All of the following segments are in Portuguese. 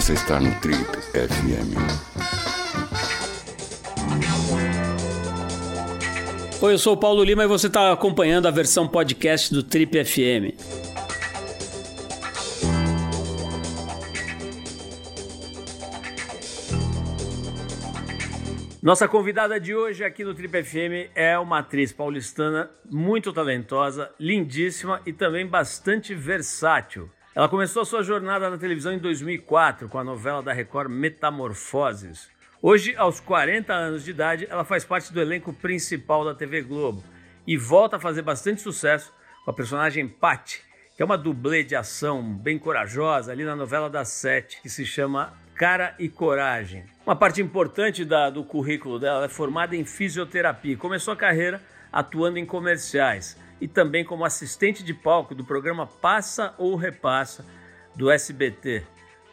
Você está no Trip FM. Oi, eu sou o Paulo Lima e você está acompanhando a versão podcast do Trip FM. Nossa convidada de hoje aqui no Trip FM é uma atriz paulistana muito talentosa, lindíssima e também bastante versátil. Ela começou sua jornada na televisão em 2004 com a novela da Record Metamorfoses. Hoje, aos 40 anos de idade, ela faz parte do elenco principal da TV Globo e volta a fazer bastante sucesso com a personagem Patty, que é uma dublê de ação bem corajosa ali na novela das sete, que se chama Cara e Coragem. Uma parte importante da, do currículo dela é formada em fisioterapia. Começou a carreira atuando em comerciais e também como assistente de palco do programa Passa ou Repassa do SBT.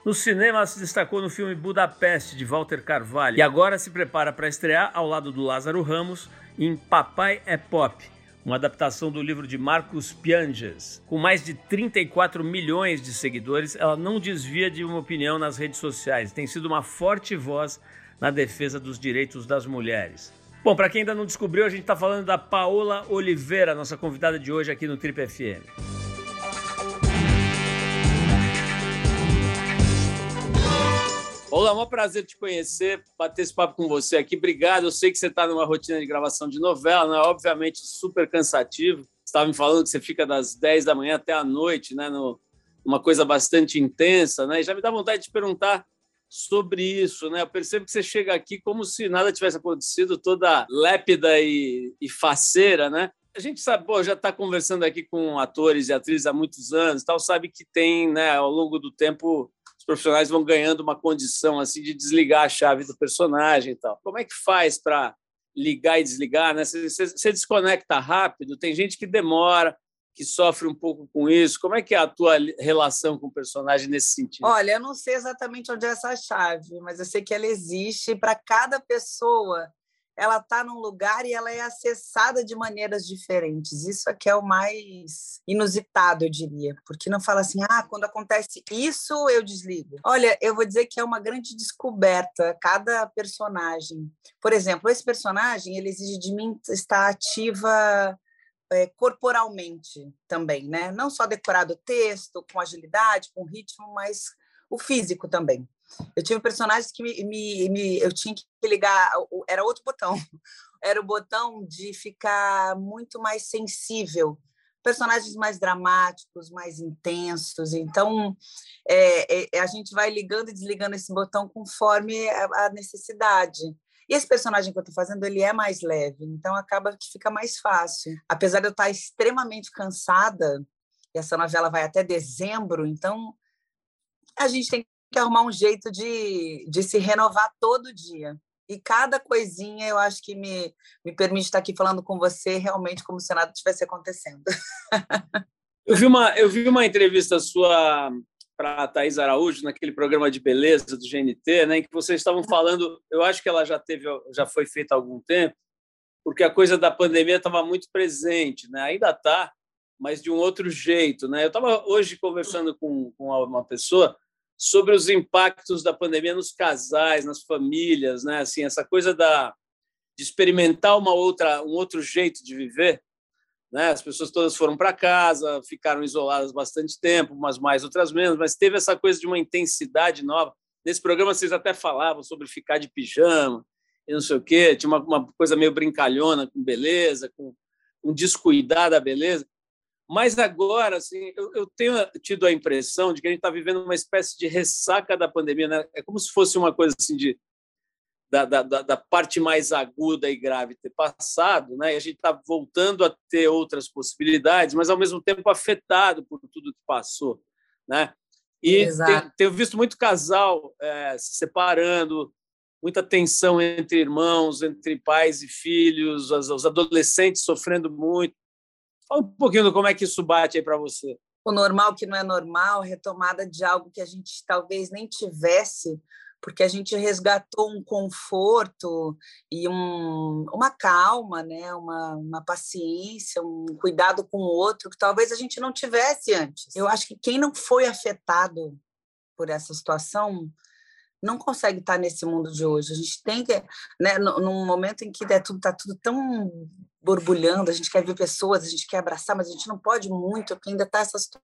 No cinema, ela se destacou no filme Budapeste, de Walter Carvalho, e agora se prepara para estrear ao lado do Lázaro Ramos em Papai é Pop, uma adaptação do livro de Marcos Pianges. Com mais de 34 milhões de seguidores, ela não desvia de uma opinião nas redes sociais, tem sido uma forte voz na defesa dos direitos das mulheres. Bom, para quem ainda não descobriu, a gente está falando da Paola Oliveira, nossa convidada de hoje aqui no Trip FM. Olá, é um prazer te conhecer, bater esse papo com você aqui. Obrigado. Eu sei que você está numa rotina de gravação de novela, né? obviamente super cansativo. Você estava me falando que você fica das 10 da manhã até a noite, né? No, uma coisa bastante intensa, né? E já me dá vontade de perguntar sobre isso, né? Eu percebo que você chega aqui como se nada tivesse acontecido, toda lépida e, e faceira, né? A gente sabe, pô, já está conversando aqui com atores e atrizes há muitos anos, tal, sabe que tem, né, ao longo do tempo profissionais vão ganhando uma condição assim de desligar a chave do personagem e tal. Como é que faz para ligar e desligar? Né? Você, você, você, desconecta rápido? Tem gente que demora, que sofre um pouco com isso. Como é que é a tua relação com o personagem nesse sentido? Olha, eu não sei exatamente onde é essa chave, mas eu sei que ela existe para cada pessoa ela está num lugar e ela é acessada de maneiras diferentes. Isso aqui é o mais inusitado, eu diria, porque não fala assim, ah, quando acontece isso, eu desligo. Olha, eu vou dizer que é uma grande descoberta cada personagem. Por exemplo, esse personagem, ele exige de mim estar ativa é, corporalmente também, né? Não só decorar o texto, com agilidade, com ritmo, mas o físico também. Eu tive personagens que me, me, me, eu tinha que ligar, era outro botão, era o botão de ficar muito mais sensível, personagens mais dramáticos, mais intensos. Então, é, é, a gente vai ligando e desligando esse botão conforme a, a necessidade. E esse personagem que eu estou fazendo, ele é mais leve, então acaba que fica mais fácil. Apesar de eu estar extremamente cansada, e essa novela vai até dezembro, então a gente tem que arrumar um jeito de, de se renovar todo dia. E cada coisinha eu acho que me, me permite estar aqui falando com você realmente como se nada estivesse acontecendo. eu, vi uma, eu vi uma entrevista sua para a Thais Araújo naquele programa de beleza do GNT, né, em que vocês estavam falando, eu acho que ela já teve, já foi feita há algum tempo, porque a coisa da pandemia estava muito presente, né? Ainda está, mas de um outro jeito, né? Eu estava hoje conversando com, com uma pessoa sobre os impactos da pandemia nos casais, nas famílias, né? Assim, essa coisa da de experimentar uma outra um outro jeito de viver, né? As pessoas todas foram para casa, ficaram isoladas bastante tempo, umas mais, outras menos, mas teve essa coisa de uma intensidade nova. Nesse programa vocês até falavam sobre ficar de pijama e não sei o quê, tinha uma, uma coisa meio brincalhona com beleza, com um descuidar da beleza. Mas agora, assim, eu, eu, tenho tido a impressão de que a gente está vivendo uma espécie de ressaca da pandemia. Né? É como se fosse uma coisa assim de da, da, da parte mais aguda e grave ter passado, né? E a gente está voltando a ter outras possibilidades, mas ao mesmo tempo afetado por tudo que passou, né? E tenho, tenho, visto muito casal é, se separando, muita tensão entre irmãos, entre pais e filhos, os, os adolescentes sofrendo muito. Fala um pouquinho como é que isso bate aí para você. O normal que não é normal, retomada de algo que a gente talvez nem tivesse, porque a gente resgatou um conforto e um, uma calma, né? uma, uma paciência, um cuidado com o outro que talvez a gente não tivesse antes. Eu acho que quem não foi afetado por essa situação não consegue estar nesse mundo de hoje. A gente tem que, né, num momento em que é tudo está tudo tão borbulhando, a gente quer ver pessoas, a gente quer abraçar, mas a gente não pode muito, porque ainda está essa situação,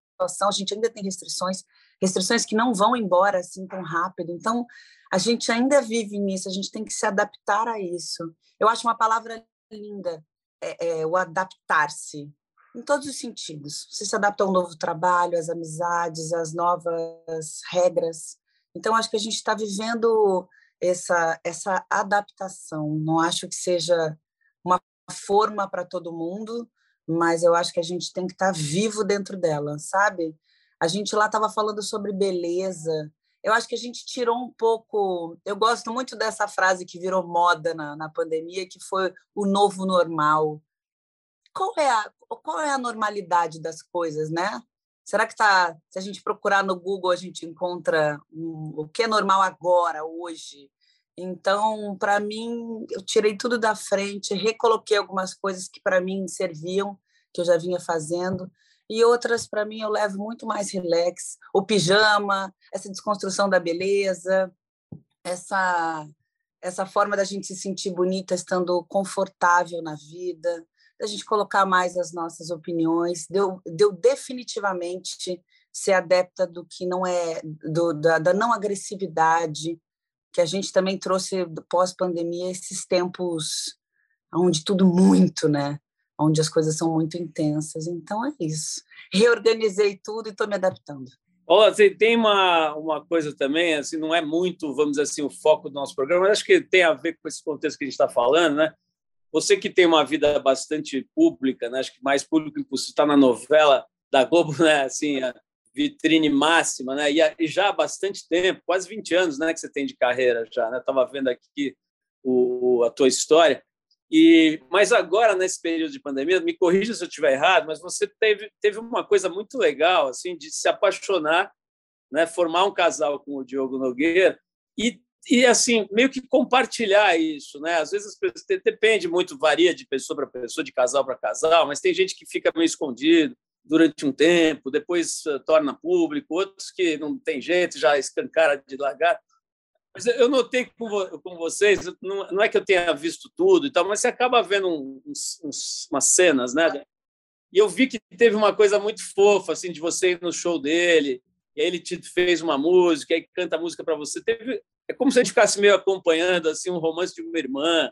a gente ainda tem restrições, restrições que não vão embora assim tão rápido. Então, a gente ainda vive nisso, a gente tem que se adaptar a isso. Eu acho uma palavra linda, é, é o adaptar-se, em todos os sentidos. Você se adapta a um novo trabalho, às amizades, às novas regras. Então, acho que a gente está vivendo essa, essa adaptação. Não acho que seja uma forma para todo mundo, mas eu acho que a gente tem que estar tá vivo dentro dela, sabe? A gente lá estava falando sobre beleza. Eu acho que a gente tirou um pouco. Eu gosto muito dessa frase que virou moda na, na pandemia, que foi o novo normal. Qual é, a, qual é a normalidade das coisas, né? Será que tá? Se a gente procurar no Google, a gente encontra um, o que é normal agora, hoje? Então, para mim, eu tirei tudo da frente, recoloquei algumas coisas que para mim serviam, que eu já vinha fazendo, e outras para mim eu levo muito mais relax, o pijama, essa desconstrução da beleza, essa essa forma da gente se sentir bonita estando confortável na vida, da gente colocar mais as nossas opiniões, deu, deu definitivamente ser adepta do que não é do, da, da não agressividade, que a gente também trouxe pós-pandemia esses tempos onde tudo muito, né? Onde as coisas são muito intensas. Então é isso. Reorganizei tudo e estou me adaptando. Olá, tem uma, uma coisa também, assim, não é muito, vamos dizer assim, o foco do nosso programa, mas acho que tem a ver com esse contexto que a gente está falando, né? Você que tem uma vida bastante pública, né? acho que mais público impossível, está na novela da Globo, né? assim, vitrine máxima, né? E, já há bastante tempo, quase 20 anos, né, que você tem de carreira já, né? Estava vendo aqui o, a tua história. E mas agora nesse período de pandemia, me corrija se eu estiver errado, mas você teve teve uma coisa muito legal assim de se apaixonar, né, formar um casal com o Diogo Nogueira e e assim meio que compartilhar isso, né? Às vezes depende muito, varia de pessoa para pessoa, de casal para casal, mas tem gente que fica meio escondido durante um tempo, depois eh, torna público, outros que não tem jeito, já escancara de largar. Mas eu notei com, com vocês, não, é que eu tenha visto tudo e tal, mas você acaba vendo uns, uns, umas cenas, né? E eu vi que teve uma coisa muito fofa, assim, de você ir no show dele, e aí ele te fez uma música, aí canta a música para você. Teve, é como se a gente ficasse meio acompanhando assim um romance de uma irmã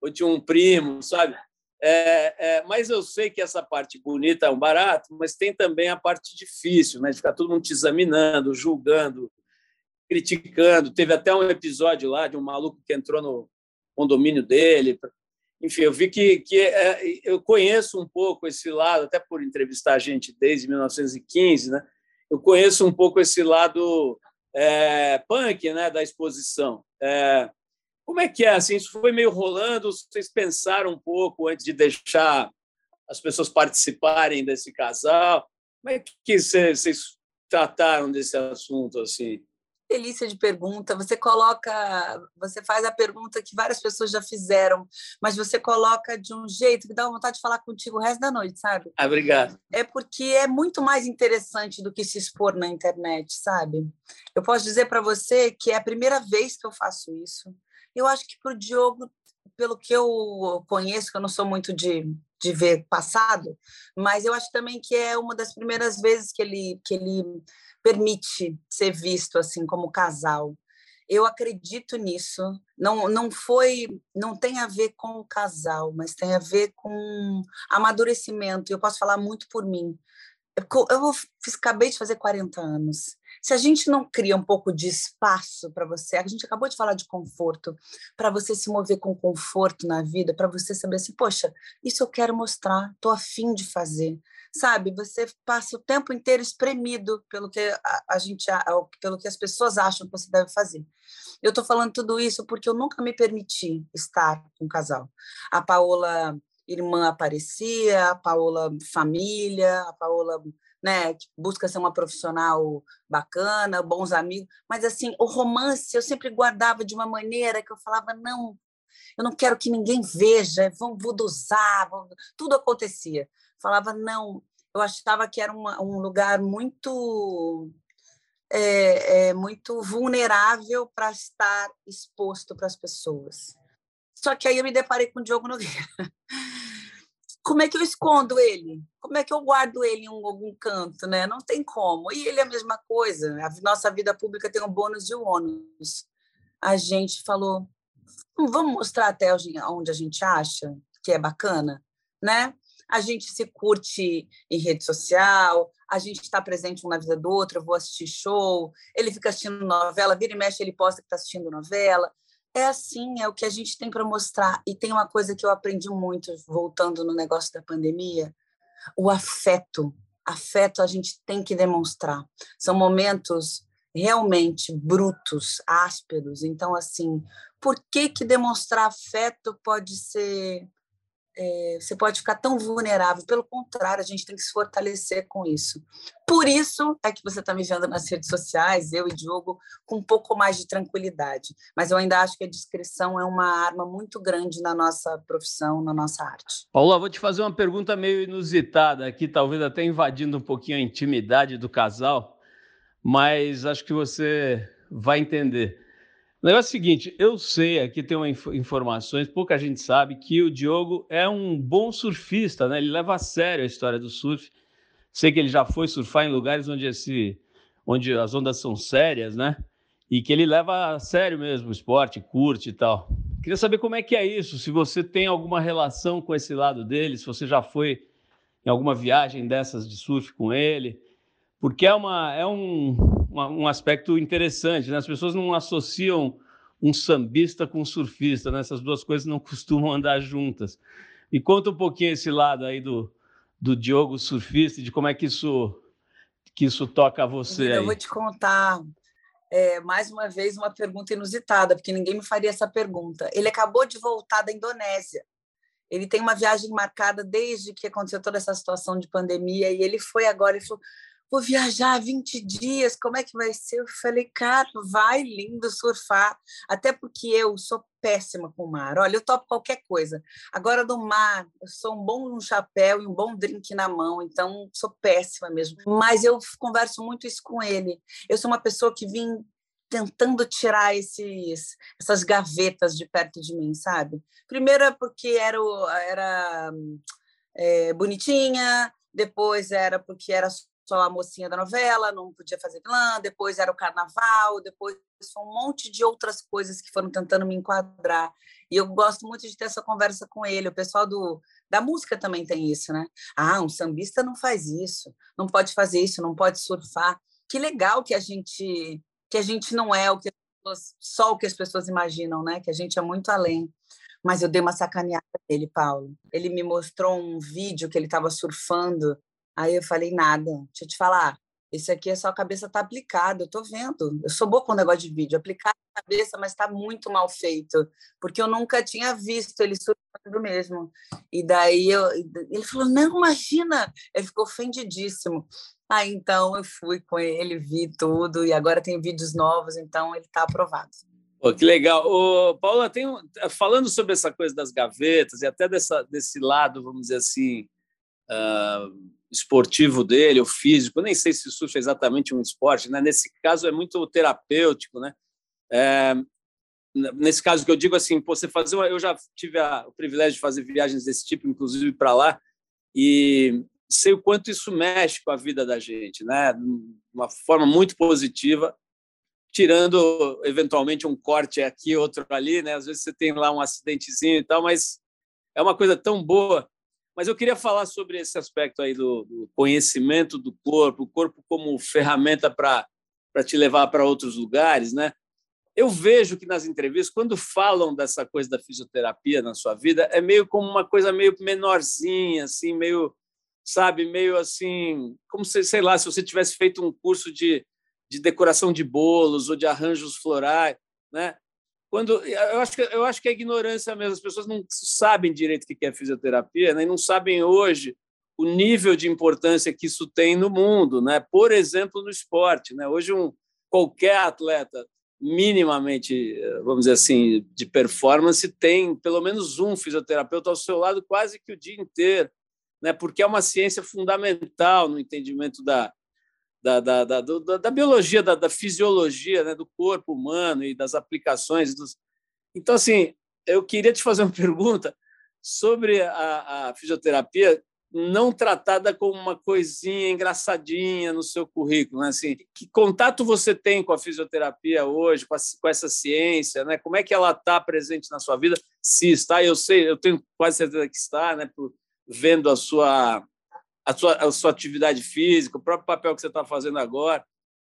ou de um primo, sabe? É, é, mas eu sei que essa parte bonita é um barato, mas tem também a parte difícil, né? De ficar todo mundo te examinando, julgando, criticando. Teve até um episódio lá de um maluco que entrou no condomínio dele. Enfim, eu vi que, que é, eu conheço um pouco esse lado, até por entrevistar gente desde 1915, né? Eu conheço um pouco esse lado é, punk, né, da exposição. É, como é que é? Assim, isso foi meio rolando? Vocês pensaram um pouco antes de deixar as pessoas participarem desse casal? Como é que vocês trataram desse assunto assim? delícia de pergunta. Você coloca, você faz a pergunta que várias pessoas já fizeram, mas você coloca de um jeito que dá vontade de falar contigo o resto da noite, sabe? Ah, obrigado. É porque é muito mais interessante do que se expor na internet, sabe? Eu posso dizer para você que é a primeira vez que eu faço isso. Eu acho que para o Diogo, pelo que eu conheço, que eu não sou muito de, de ver passado, mas eu acho também que é uma das primeiras vezes que ele, que ele permite ser visto assim como casal. Eu acredito nisso. Não, não foi, não tem a ver com o casal, mas tem a ver com amadurecimento. Eu posso falar muito por mim. Eu fiz, acabei de fazer 40 anos. Se a gente não cria um pouco de espaço para você, a gente acabou de falar de conforto, para você se mover com conforto na vida, para você saber assim, poxa, isso eu quero mostrar, estou afim de fazer sabe? Você passa o tempo inteiro espremido pelo que a, a gente, pelo que as pessoas acham que você deve fazer. Eu estou falando tudo isso porque eu nunca me permiti estar com um casal. A Paola irmã aparecia, a Paola família, a Paola né, que busca ser uma profissional bacana, bons amigos, mas assim, o romance eu sempre guardava de uma maneira que eu falava não, eu não quero que ninguém veja, vão vou dosar, tudo acontecia falava, não, eu achava que era uma, um lugar muito é, é muito vulnerável para estar exposto para as pessoas. Só que aí eu me deparei com o Diogo Nogueira. Como é que eu escondo ele? Como é que eu guardo ele em algum canto, né? Não tem como. E ele é a mesma coisa. A nossa vida pública tem um bônus e um ônus. A gente falou, vamos mostrar até onde a gente acha que é bacana, né? A gente se curte em rede social, a gente está presente um na vida do outro, eu vou assistir show, ele fica assistindo novela, vira e mexe, ele posta que está assistindo novela é assim, é o que a gente tem para mostrar. E tem uma coisa que eu aprendi muito, voltando no negócio da pandemia: o afeto. Afeto a gente tem que demonstrar. São momentos realmente brutos, ásperos. Então, assim, por que, que demonstrar afeto pode ser é, você pode ficar tão vulnerável. Pelo contrário, a gente tem que se fortalecer com isso. Por isso é que você está me vendo nas redes sociais, eu e Diogo, com um pouco mais de tranquilidade. Mas eu ainda acho que a discrição é uma arma muito grande na nossa profissão, na nossa arte. Paula, vou te fazer uma pergunta meio inusitada aqui, talvez até invadindo um pouquinho a intimidade do casal, mas acho que você vai entender. O negócio é o seguinte, eu sei, aqui tem uma inf informações, pouca gente sabe, que o Diogo é um bom surfista, né? Ele leva a sério a história do surf. Sei que ele já foi surfar em lugares onde, esse, onde as ondas são sérias, né? E que ele leva a sério mesmo o esporte, curte e tal. Queria saber como é que é isso, se você tem alguma relação com esse lado dele, se você já foi em alguma viagem dessas de surf com ele, porque é, uma, é um, um aspecto interessante, né? As pessoas não associam um sambista com um surfista, né? Essas duas coisas não costumam andar juntas. E conta um pouquinho esse lado aí do, do Diogo surfista e de como é que isso, que isso toca a você Eu vou te contar é, mais uma vez uma pergunta inusitada, porque ninguém me faria essa pergunta. Ele acabou de voltar da Indonésia. Ele tem uma viagem marcada desde que aconteceu toda essa situação de pandemia e ele foi agora e falou: vou viajar 20 dias, como é que vai ser? Eu falei, cara, vai lindo surfar, até porque eu sou péssima com o mar. Olha, eu topo qualquer coisa. Agora, no mar, eu sou um bom chapéu e um bom drink na mão, então sou péssima mesmo. Mas eu converso muito isso com ele. Eu sou uma pessoa que vim tentando tirar esses, essas gavetas de perto de mim, sabe? Primeiro é porque era, era é, bonitinha, depois era porque era só a mocinha da novela, não podia fazer vilã, depois era o carnaval, depois foi um monte de outras coisas que foram tentando me enquadrar. E eu gosto muito de ter essa conversa com ele. O pessoal do, da música também tem isso, né? Ah, um sambista não faz isso, não pode fazer isso, não pode surfar. Que legal que a gente que a gente não é o que pessoas, só o que as pessoas imaginam, né? Que a gente é muito além. Mas eu dei uma sacaneada nele, Paulo. Ele me mostrou um vídeo que ele estava surfando Aí eu falei, nada, deixa eu te falar, esse aqui é só a cabeça tá aplicada, eu tô vendo. Eu sou boa com o negócio de vídeo, aplicar a cabeça, mas está muito mal feito, porque eu nunca tinha visto ele surfando mesmo. E daí eu, ele falou: "Não, imagina". Ele ficou ofendidíssimo. Aí então eu fui com ele, vi tudo e agora tem vídeos novos, então ele está aprovado. Pô, que legal. Ô, Paula, tem um, falando sobre essa coisa das gavetas e até dessa, desse lado, vamos dizer assim, uh esportivo dele, o físico, nem sei se surf é exatamente um esporte, né? nesse caso é muito terapêutico, né? É, nesse caso que eu digo assim, você fazer uma, eu já tive a, o privilégio de fazer viagens desse tipo, inclusive para lá, e sei o quanto isso mexe com a vida da gente, né? De uma forma muito positiva, tirando eventualmente um corte aqui, outro ali, né? Às vezes você tem lá um acidentezinho e tal, mas é uma coisa tão boa mas eu queria falar sobre esse aspecto aí do, do conhecimento do corpo, o corpo como ferramenta para te levar para outros lugares, né? Eu vejo que nas entrevistas, quando falam dessa coisa da fisioterapia na sua vida, é meio como uma coisa meio menorzinha, assim, meio, sabe, meio assim, como se, sei lá, se você tivesse feito um curso de, de decoração de bolos ou de arranjos florais, né? Quando eu acho que eu acho que é ignorância mesmo as pessoas não sabem direito o que é fisioterapia né? e não sabem hoje o nível de importância que isso tem no mundo né por exemplo no esporte né hoje um qualquer atleta minimamente vamos dizer assim de performance tem pelo menos um fisioterapeuta ao seu lado quase que o dia inteiro né porque é uma ciência fundamental no entendimento da da, da, da, da, da biologia, da, da fisiologia né, do corpo humano e das aplicações. Dos... Então, assim, eu queria te fazer uma pergunta sobre a, a fisioterapia não tratada como uma coisinha engraçadinha no seu currículo, né? assim, que contato você tem com a fisioterapia hoje, com, a, com essa ciência, né? Como é que ela está presente na sua vida? Se está, eu sei, eu tenho quase certeza que está, né? Por, vendo a sua a sua, a sua atividade física, o próprio papel que você está fazendo agora.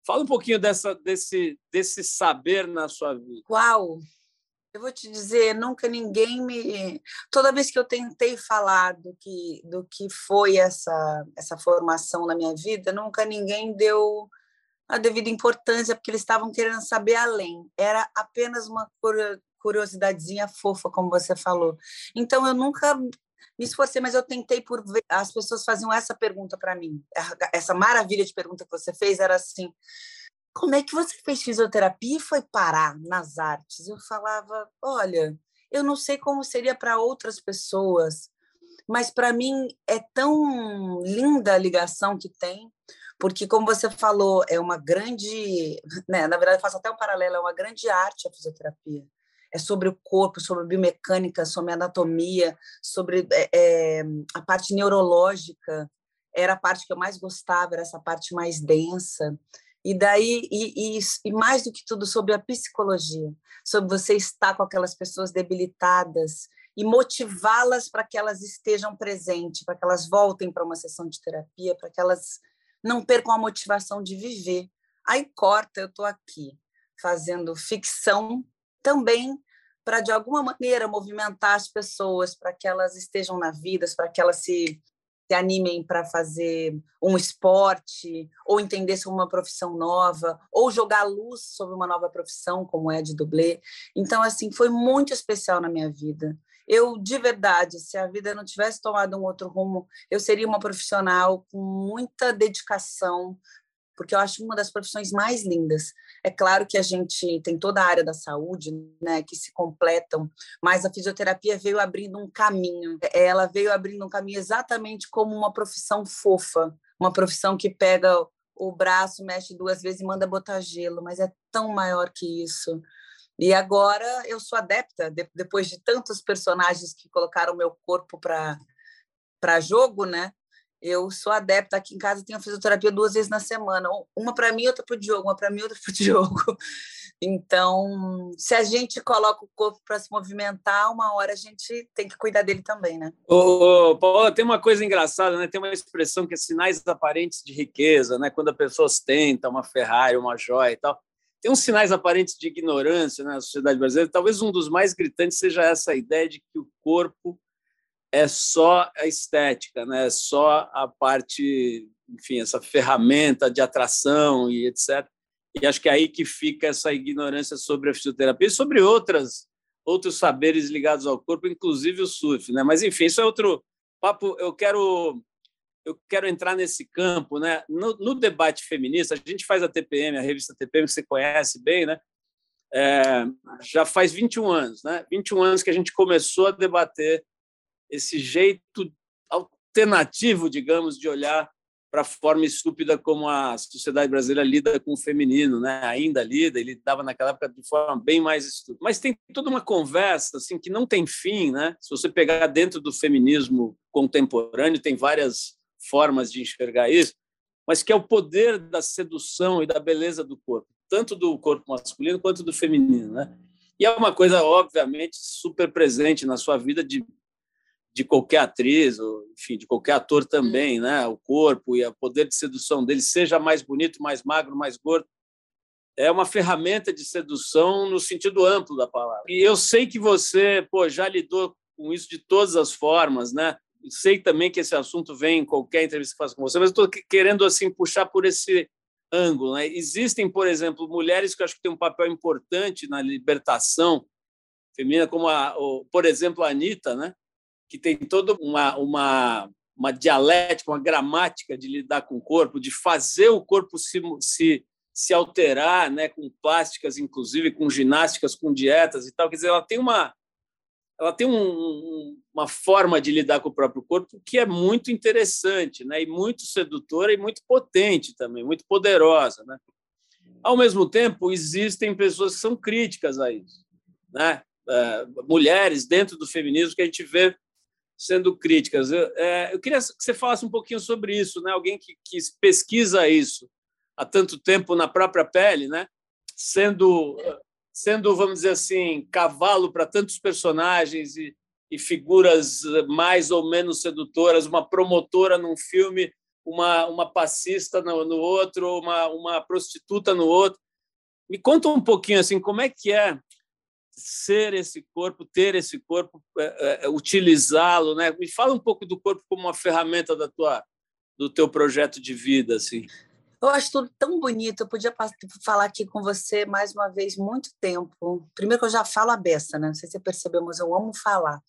Fala um pouquinho dessa, desse, desse saber na sua vida. Uau! Eu vou te dizer, nunca ninguém me. Toda vez que eu tentei falar do que, do que foi essa, essa formação na minha vida, nunca ninguém deu a devida importância, porque eles estavam querendo saber além. Era apenas uma curiosidadezinha fofa, como você falou. Então, eu nunca me esforcei, mas eu tentei por ver. As pessoas faziam essa pergunta para mim. Essa maravilha de pergunta que você fez era assim: como é que você fez fisioterapia e foi parar nas artes? Eu falava: olha, eu não sei como seria para outras pessoas, mas para mim é tão linda a ligação que tem, porque, como você falou, é uma grande. Né, na verdade, eu faço até um paralelo: é uma grande arte a fisioterapia é sobre o corpo, sobre biomecânica, sobre anatomia, sobre é, é, a parte neurológica. Era a parte que eu mais gostava, era essa parte mais densa. E daí, e, e, e mais do que tudo, sobre a psicologia, sobre você estar com aquelas pessoas debilitadas e motivá-las para que elas estejam presentes, para que elas voltem para uma sessão de terapia, para que elas não percam a motivação de viver. Aí corta, eu estou aqui fazendo ficção também para, de alguma maneira, movimentar as pessoas, para que elas estejam na vida, para que elas se, se animem para fazer um esporte, ou entender sobre uma profissão nova, ou jogar luz sobre uma nova profissão, como é de dublê. Então, assim, foi muito especial na minha vida. Eu, de verdade, se a vida não tivesse tomado um outro rumo, eu seria uma profissional com muita dedicação, porque eu acho uma das profissões mais lindas. É claro que a gente tem toda a área da saúde, né, que se completam, mas a fisioterapia veio abrindo um caminho. Ela veio abrindo um caminho exatamente como uma profissão fofa, uma profissão que pega o braço, mexe duas vezes e manda botar gelo, mas é tão maior que isso. E agora eu sou adepta, depois de tantos personagens que colocaram meu corpo para para jogo, né? Eu sou adepta aqui em casa, tenho fisioterapia duas vezes na semana, uma para mim, outra para o Diogo, uma para mim, outra para o Diogo. Então, se a gente coloca o corpo para se movimentar, uma hora a gente tem que cuidar dele também, né? Ô, Paula, tem uma coisa engraçada, né? Tem uma expressão que é sinais aparentes de riqueza, né? Quando a pessoa ostenta uma Ferrari, uma joia e tal. Tem uns sinais aparentes de ignorância né, na sociedade brasileira. Talvez um dos mais gritantes seja essa ideia de que o corpo é só a estética, né? É só a parte, enfim, essa ferramenta de atração e etc. E acho que é aí que fica essa ignorância sobre a fisioterapia e sobre outras outros saberes ligados ao corpo, inclusive o surf, né? Mas enfim, isso é outro papo. Eu quero eu quero entrar nesse campo, né? No, no debate feminista, a gente faz a TPM, a revista TPM que você conhece bem, né? É, já faz 21 anos, né? 21 anos que a gente começou a debater esse jeito alternativo, digamos, de olhar para a forma estúpida como a sociedade brasileira lida com o feminino, né? Ainda lida, ele lidava naquela época de forma bem mais estúpida. Mas tem toda uma conversa assim que não tem fim, né? Se você pegar dentro do feminismo contemporâneo, tem várias formas de enxergar isso, mas que é o poder da sedução e da beleza do corpo, tanto do corpo masculino quanto do feminino, né? E é uma coisa obviamente super presente na sua vida de de qualquer atriz, ou, enfim, de qualquer ator também, né? O corpo e o poder de sedução dele, seja mais bonito, mais magro, mais gordo, é uma ferramenta de sedução no sentido amplo da palavra. E eu sei que você, pô, já lidou com isso de todas as formas, né? Sei também que esse assunto vem em qualquer entrevista que faço com você, mas estou querendo assim puxar por esse ângulo. Né? Existem, por exemplo, mulheres que eu acho que têm um papel importante na libertação feminina, como a, por exemplo, a Anitta, né? Que tem toda uma, uma, uma dialética, uma gramática de lidar com o corpo, de fazer o corpo se, se, se alterar, né, com plásticas, inclusive, com ginásticas, com dietas e tal. Quer dizer, ela tem uma, ela tem um, uma forma de lidar com o próprio corpo que é muito interessante, né? E muito sedutora e muito potente também, muito poderosa, né? Ao mesmo tempo, existem pessoas que são críticas a isso, né? É, mulheres dentro do feminismo que a gente vê sendo críticas. Eu, é, eu, queria que você falasse um pouquinho sobre isso, né? Alguém que, que pesquisa isso há tanto tempo na própria pele, né? Sendo sendo, vamos dizer assim, cavalo para tantos personagens e, e, figuras mais ou menos sedutoras, uma promotora num filme, uma, uma passista no, no outro, uma, uma prostituta no outro. Me conta um pouquinho assim, como é que é ser esse corpo, ter esse corpo, é, é, utilizá-lo, né? Me fala um pouco do corpo como uma ferramenta da tua do teu projeto de vida, assim. Eu acho tudo tão bonito. Eu podia falar aqui com você mais uma vez muito tempo. Primeiro que eu já falo a beça, né? Não sei se você percebeu, mas eu amo falar.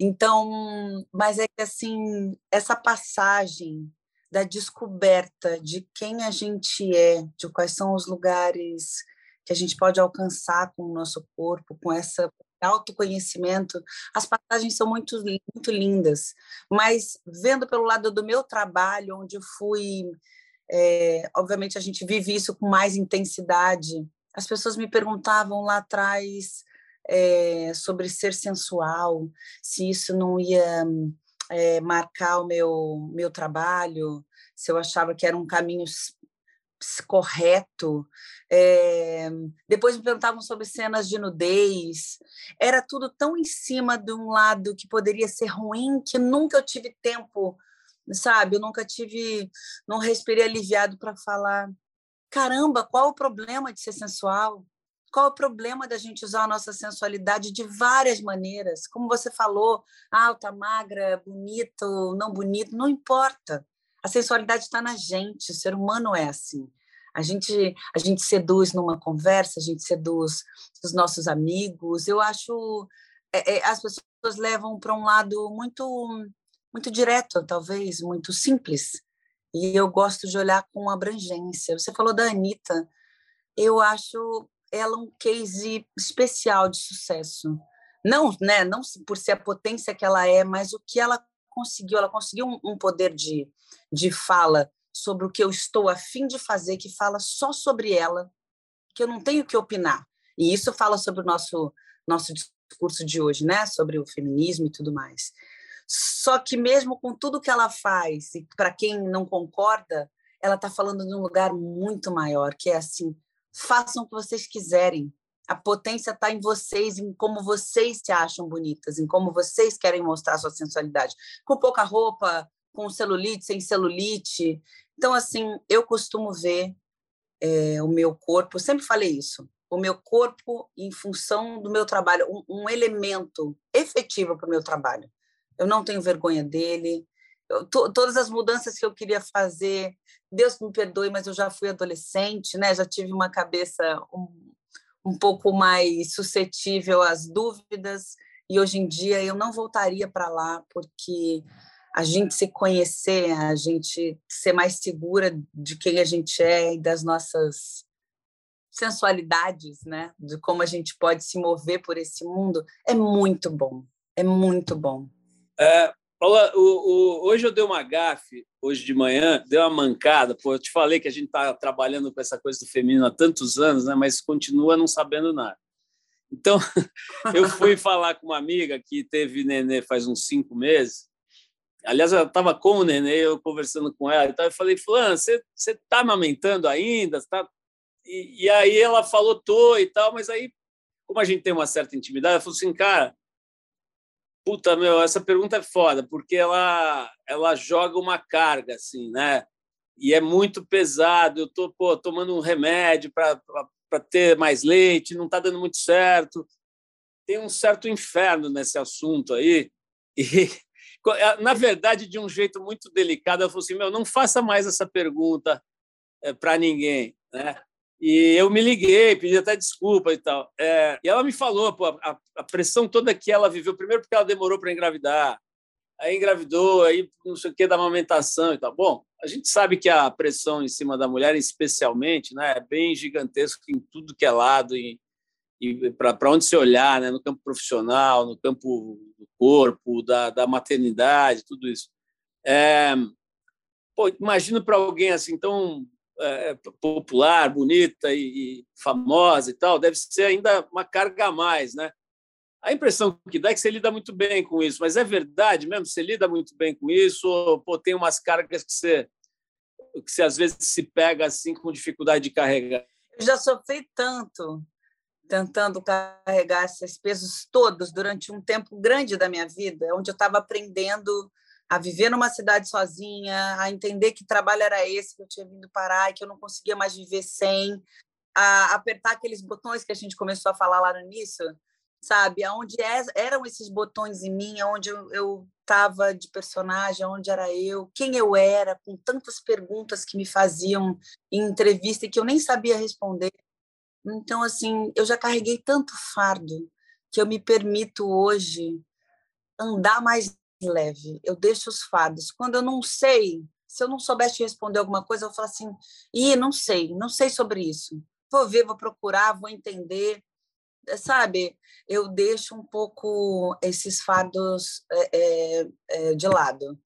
Então, mas é que assim, essa passagem da descoberta de quem a gente é, de quais são os lugares que a gente pode alcançar com o nosso corpo, com essa autoconhecimento, as passagens são muito, muito lindas. Mas vendo pelo lado do meu trabalho, onde eu fui é, obviamente, a gente vive isso com mais intensidade. As pessoas me perguntavam lá atrás é, sobre ser sensual, se isso não ia é, marcar o meu, meu trabalho, se eu achava que era um caminho correto. É, depois me perguntavam sobre cenas de nudez. Era tudo tão em cima de um lado que poderia ser ruim que nunca eu tive tempo sabe? Eu nunca tive, não respirei aliviado para falar, caramba, qual o problema de ser sensual? Qual o problema da gente usar a nossa sensualidade de várias maneiras? Como você falou, alta, magra, bonito, não bonito, não importa. A sensualidade está na gente, o ser humano é assim. A gente, a gente seduz numa conversa, a gente seduz os nossos amigos. Eu acho é, é, as pessoas levam para um lado muito muito direto, talvez, muito simples. E eu gosto de olhar com abrangência. Você falou da Anitta, eu acho ela um case especial de sucesso. Não, né, não por ser a potência que ela é, mas o que ela conseguiu. Ela conseguiu um, um poder de, de fala sobre o que eu estou a fim de fazer, que fala só sobre ela, que eu não tenho que opinar. E isso fala sobre o nosso, nosso discurso de hoje, né? sobre o feminismo e tudo mais. Só que mesmo com tudo que ela faz, e para quem não concorda, ela está falando de um lugar muito maior, que é assim: façam o que vocês quiserem. A potência está em vocês, em como vocês se acham bonitas, em como vocês querem mostrar sua sensualidade. Com pouca roupa, com celulite, sem celulite. Então, assim, eu costumo ver é, o meu corpo, sempre falei isso, o meu corpo em função do meu trabalho, um, um elemento efetivo para o meu trabalho eu não tenho vergonha dele. Eu, to, todas as mudanças que eu queria fazer, Deus me perdoe, mas eu já fui adolescente, né? Já tive uma cabeça um, um pouco mais suscetível às dúvidas e hoje em dia eu não voltaria para lá porque a gente se conhecer, a gente ser mais segura de quem a gente é e das nossas sensualidades, né? De como a gente pode se mover por esse mundo, é muito bom. É muito bom. É, Paula, o, o, hoje eu dei uma gafe, hoje de manhã, dei uma mancada. Pô, eu te falei que a gente está trabalhando com essa coisa do feminino há tantos anos, né, mas continua não sabendo nada. Então, eu fui falar com uma amiga que teve nenê faz uns cinco meses. Aliás, ela estava com o nenê, eu conversando com ela. Então, eu falei, Fulano, você está amamentando ainda? Tá... E, e, aí ela falou, tô e tal, mas aí, como a gente tem uma certa intimidade, ela falou assim, cara, Puta, meu, essa pergunta é foda, porque ela, ela joga uma carga, assim, né? E é muito pesado. Eu tô pô, tomando um remédio para ter mais leite, não está dando muito certo. Tem um certo inferno nesse assunto aí. E, na verdade, de um jeito muito delicado, ela falou assim: meu, não faça mais essa pergunta é, para ninguém, né? E eu me liguei, pedi até desculpa e tal. É, e ela me falou, pô, a, a, pressão toda que ela viveu, primeiro porque ela demorou para engravidar, aí engravidou, aí não sei o que da amamentação e tal. Bom, a gente sabe que a pressão em cima da mulher, especialmente, né, é bem gigantesca em tudo que é lado, em, e para onde se olhar, né? no campo profissional, no campo do corpo, da, da maternidade, tudo isso. É, pô, imagino para alguém assim tão é, popular, bonita e, e, famosa e tal, deve ser ainda uma carga a mais, né? A impressão que dá é que você lida muito bem com isso, mas é verdade mesmo? Você lida muito bem com isso? Ou pô, tem umas cargas que você, que você às vezes se pega assim com dificuldade de carregar? Eu já sofri tanto tentando carregar esses pesos todos durante um tempo grande da minha vida, onde eu estava aprendendo a viver numa cidade sozinha, a entender que trabalho era esse que eu tinha vindo parar e que eu não conseguia mais viver sem, a apertar aqueles botões que a gente começou a falar lá no início, sabe? Aonde é, eram esses botões em mim, onde eu estava de personagem, onde era eu, quem eu era, com tantas perguntas que me faziam em entrevista e que eu nem sabia responder. Então, assim, eu já carreguei tanto fardo que eu me permito hoje andar mais leve. Eu deixo os fardos. Quando eu não sei, se eu não soubesse responder alguma coisa, eu falo assim: ih, não sei, não sei sobre isso. Vou ver, vou procurar, vou entender. Eh, sabe, eu deixo um pouco esses fardos é, é, de lado.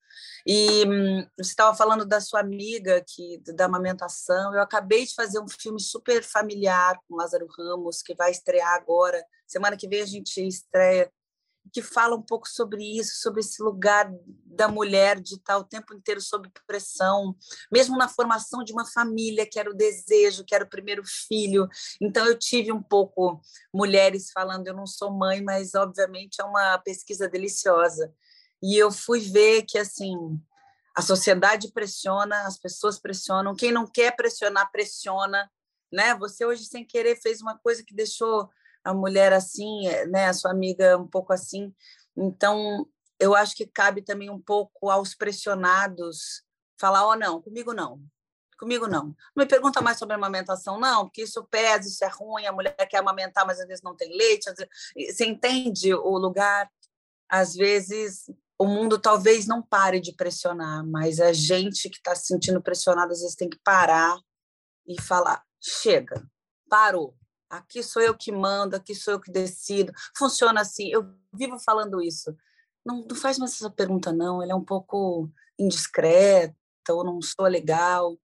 E hum, você estava falando da sua amiga que da amamentação. Eu acabei de fazer um filme super familiar com Lázaro Ramos que vai estrear agora. Semana que vem a gente estreia que fala um pouco sobre isso, sobre esse lugar da mulher de estar o tempo inteiro sob pressão, mesmo na formação de uma família, que era o desejo, que era o primeiro filho. Então, eu tive um pouco mulheres falando, eu não sou mãe, mas, obviamente, é uma pesquisa deliciosa. E eu fui ver que, assim, a sociedade pressiona, as pessoas pressionam, quem não quer pressionar, pressiona. Né? Você hoje, sem querer, fez uma coisa que deixou a mulher assim, eh, né, a sua amiga um pouco assim. Então, eu acho que cabe também um pouco aos pressionados falar: "Oh, não, comigo não. Comigo não. Não me pergunta mais sobre amamentação, não, porque isso pesa, isso é ruim, a mulher quer amamentar, mas às vezes não tem leite. Você entende o lugar? Às vezes o mundo talvez não pare de pressionar, mas a gente que está se sentindo pressionado às vezes tem que parar e falar: chega, parou, aqui sou eu que mando, aqui sou eu que decido. Funciona assim, eu vivo falando isso. Não, não faz mais essa pergunta, não, ela é um pouco indiscreta, ou não sou legal.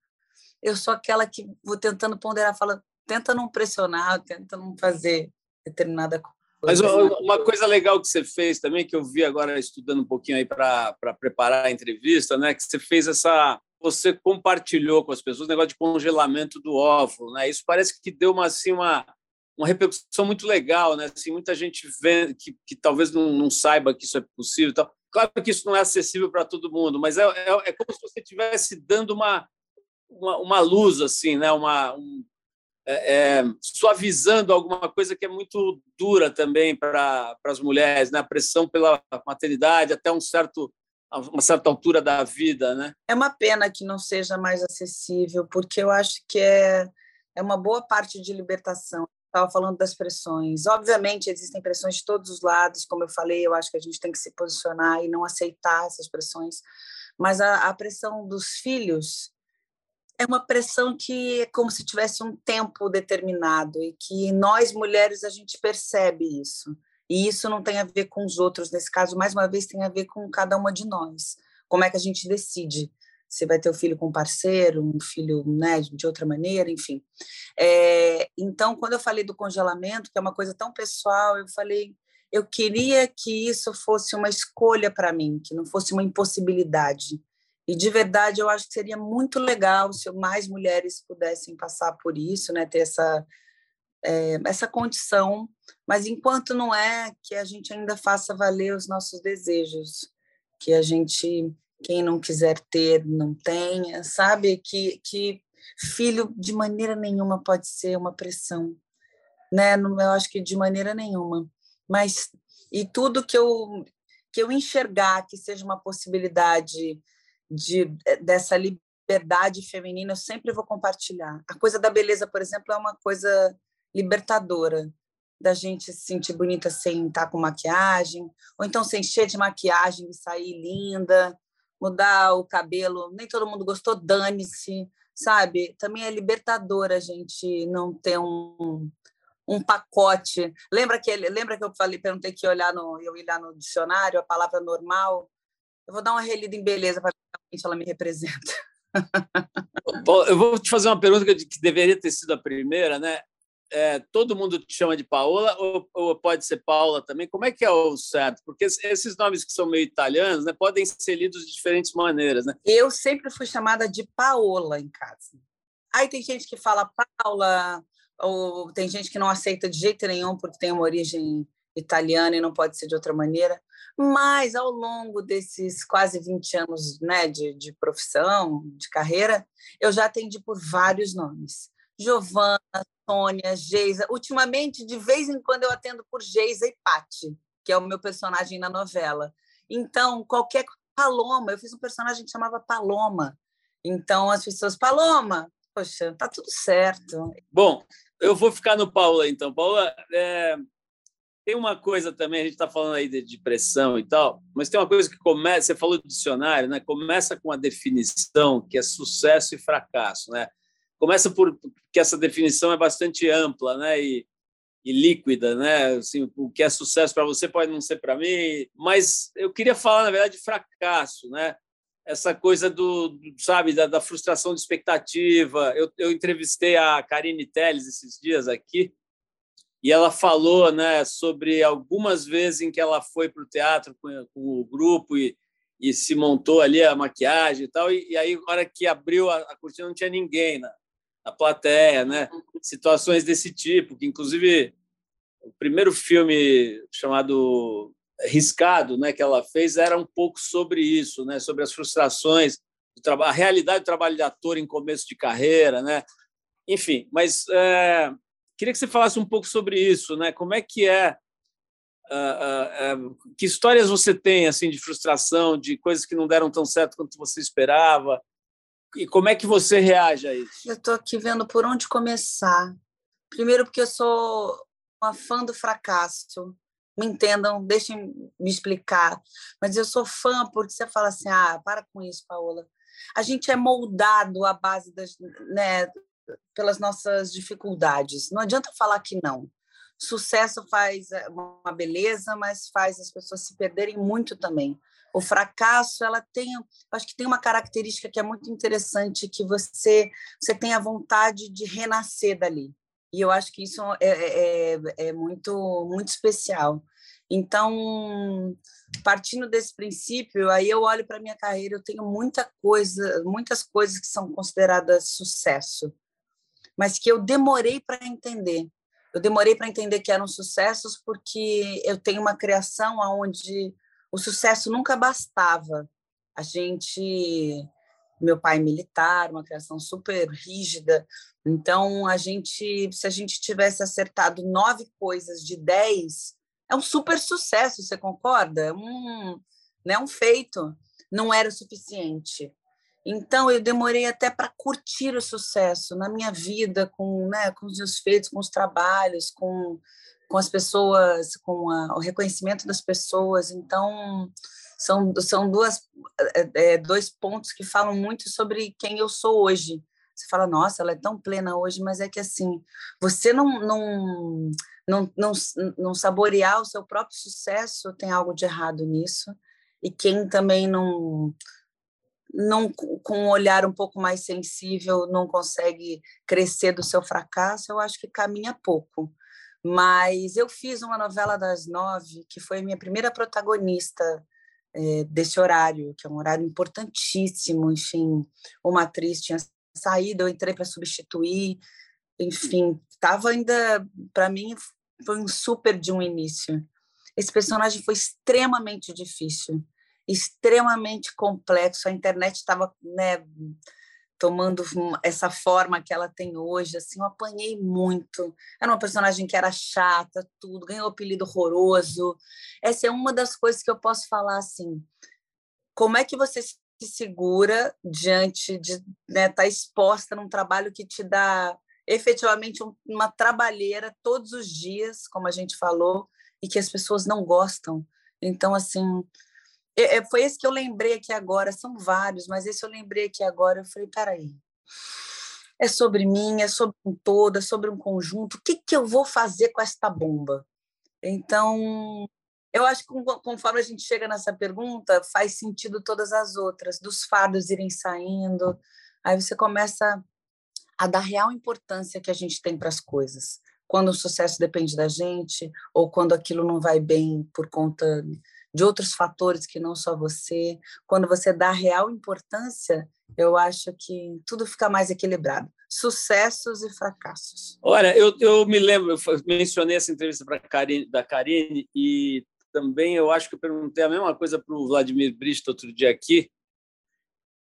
Eu sou aquela que vou tentando ponderar, fala, tenta não pressionar, tenta não fazer determinada coisa. Mas uma coisa legal que você fez também, que eu vi agora estudando um pouquinho aí para preparar a entrevista, né? Que você fez essa você compartilhou com as pessoas o negócio de congelamento do óvulo, né? Isso parece que deu uma assim uma uma repercussão muito legal, né? Assim, muita gente vê que, que talvez não, não saiba que isso é possível. Claro que isso não é acessível para todo mundo, mas é, é, é, como se você estivesse dando uma, uma, uma, luz, assim, né? Uma, um, é, é, suavizando alguma coisa que é muito dura também para as mulheres, né? A pressão pela maternidade até um certo uma certa altura da vida, né? É uma pena que não seja mais acessível, porque eu acho que é, é uma boa parte de libertação estava falando das pressões. Obviamente, existem pressões de todos os lados, como eu falei, eu acho que a gente tem que se posicionar e não aceitar essas pressões. Mas a, a pressão dos filhos é uma pressão que é como se tivesse um tempo determinado e que nós, mulheres, a gente percebe isso. E isso não tem a ver com os outros, nesse caso, mais uma vez, tem a ver com cada uma de nós. Como é que a gente decide você vai ter o filho com um parceiro, um filho né, de outra maneira, enfim. É, então, quando eu falei do congelamento, que é uma coisa tão pessoal, eu falei, eu queria que isso fosse uma escolha para mim, que não fosse uma impossibilidade. E de verdade, eu acho que seria muito legal se mais mulheres pudessem passar por isso, né, ter essa é, essa condição, mas enquanto não é, que a gente ainda faça valer os nossos desejos, que a gente quem não quiser ter, não tenha, sabe? Que, que filho de maneira nenhuma pode ser uma pressão, né? Eu acho que de maneira nenhuma. Mas e tudo que eu que eu enxergar que seja uma possibilidade de dessa liberdade feminina, eu sempre vou compartilhar. A coisa da beleza, por exemplo, é uma coisa libertadora da gente se sentir bonita sem estar com maquiagem, ou então sem encher de maquiagem e sair linda, mudar o cabelo, nem todo mundo gostou, dane-se, sabe? Também é libertador a gente não ter um, um pacote. Lembra que lembra que eu falei, perguntei que olhar no eu olhar no dicionário a palavra normal. Eu vou dar uma relida em beleza para ver se ela me representa. eu vou te fazer uma pergunta que deveria ter sido a primeira, né? É, todo mundo te chama de Paola ou, ou, pode ser Paula também? Como é que é o certo? Porque esses nomes que são meio italianos né, podem ser lidos de diferentes maneiras, né? Eu sempre fui chamada de Paola em casa. Aí tem gente que fala Paula, ou tem gente que não aceita de jeito nenhum porque tem uma origem italiana e não pode ser de outra maneira. Mas, ao longo desses quase 20 anos né, de, de profissão, de carreira, eu já atendi por vários nomes. Giovana, Sônia, Geisa. Ultimamente, de vez em quando, eu atendo por Geisa e Pati, que é o meu personagem na novela. Então, qualquer Paloma, eu fiz um personagem que chamava Paloma. Então, as pessoas, Paloma, poxa, tá tudo certo. Bom, eu vou ficar no Paula, então. Paula, é, tem uma coisa também, a gente está falando aí de depressão e tal, mas tem uma coisa que começa, você falou do dicionário, né? Começa com a definição que é sucesso e fracasso, né? Começa por que essa definição é bastante ampla, né? E, e líquida, né? Assim, o que é sucesso para você pode não ser para mim, mas eu queria falar na verdade de fracasso, né? Essa coisa do, sabe, da, da frustração de expectativa. Eu, eu entrevistei a Karine Telles esses dias aqui e ela falou né, sobre algumas vezes em que ela foi para o teatro com, com, o grupo e, e, se montou ali a maquiagem e tal, e, e aí, na hora que abriu a, a, cortina, não tinha ninguém na, na plateia, né? situações desse tipo, que inclusive o primeiro filme chamado Riscado, né, que ela fez, era um pouco sobre isso, né, sobre as frustrações, a realidade do trabalho de ator em começo de carreira, né? Enfim, mas é, Queria que você falasse um pouco sobre isso, né? Como é que é, uh, uh, uh, que histórias você tem assim de frustração, de coisas que não deram tão certo quanto você esperava, e como é que você reage a isso? Eu estou aqui vendo por onde começar. Primeiro, porque eu sou uma fã do fracasso. Me entendam, deixem me explicar. Mas eu sou fã porque você fala assim: ah, para com isso, Paola. A gente é moldado à base das, né, pelas nossas dificuldades. Não adianta falar que não. Sucesso faz eh, uma beleza, mas faz as pessoas se perderem muito também. O fracasso, ela tem, acho que tem uma característica que é muito interessante, que você você tem a vontade de renascer dali. E eu acho que isso é, é, é, é muito muito especial. Então, partindo desse princípio, aí eu olho para minha carreira, eu tenho muita coisa, muitas coisas que são consideradas sucesso mas que eu demorei para entender. Eu demorei para entender que eram sucessos porque eu tenho uma criação onde o sucesso nunca bastava. A gente, meu pai militar, uma criação super rígida, então a gente, se a gente tivesse acertado nove coisas de dez, é um super sucesso, você concorda? É um, né, um feito. Não era o suficiente. Então, eu demorei até para curtir o sucesso na minha vida, com, né, com os meus feitos, com os trabalhos, com, com as pessoas, com a, o reconhecimento das pessoas. Então, são, são duas, é, dois pontos que falam muito sobre quem eu sou hoje. Você fala, nossa, ela é tão plena hoje, mas é que assim, você não, não, não, não, não saborear o seu próprio sucesso tem algo de errado nisso. E quem também não não, com um olhar um pouco mais sensível, não consegue crescer do seu fracasso, eu acho que caminha pouco. Mas eu fiz uma novela das nove, que foi minha primeira protagonista é, desse horário, que é um horário importantíssimo. Enfim, uma atriz tinha saído, eu entrei para substituir. Enfim, estava ainda, para mim, foi um super de um início. Esse personagem foi extremamente difícil extremamente complexo. A internet estava né, tomando essa forma que ela tem hoje. Assim, eu apanhei muito. Era uma personagem que era chata, tudo, ganhou um apelido horroroso. Essa é uma das coisas que eu posso falar assim. Como é que você se segura diante de estar né, tá exposta num trabalho que te dá efetivamente uma trabalheira todos os dias, como a gente falou, e que as pessoas não gostam. Então, assim, é, é, foi esse que eu lembrei aqui agora, são vários, mas esse eu lembrei aqui agora. Eu falei, peraí, é sobre mim, é sobre um todo, é sobre um conjunto. O que, que eu vou fazer com esta bomba? Então, eu acho que conforme a gente chega nessa pergunta, faz sentido todas as outras, dos fados irem saindo. Aí você começa a dar real importância que a gente tem para as coisas. Quando o sucesso depende da gente, ou quando aquilo não vai bem por conta de outros fatores que não só você. Quando você dá real importância, eu acho que tudo fica mais equilibrado. Sucessos e fracassos. Olha, eu, eu me lembro, eu mencionei essa entrevista para da Karine e também eu acho que eu perguntei a mesma coisa para o Vladimir Brist outro dia aqui,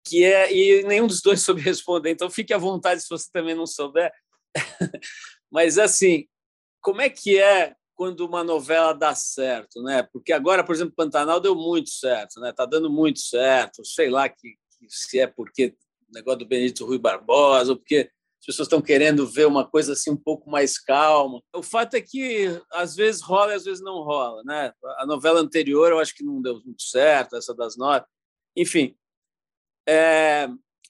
que é e nenhum dos dois soube responder. Então fique à vontade se você também não souber. Mas assim, como é que é quando uma novela dá certo, né? Porque agora, por exemplo, Pantanal deu muito certo, né? Tá dando muito certo. Sei lá que, que se é porque o negócio do Benedito Rui Barbosa ou porque as pessoas estão querendo ver uma coisa assim um pouco mais calma. O fato é que às vezes rola e às vezes não rola, né? A novela anterior eu acho que não deu muito certo, essa das nove. Enfim, é...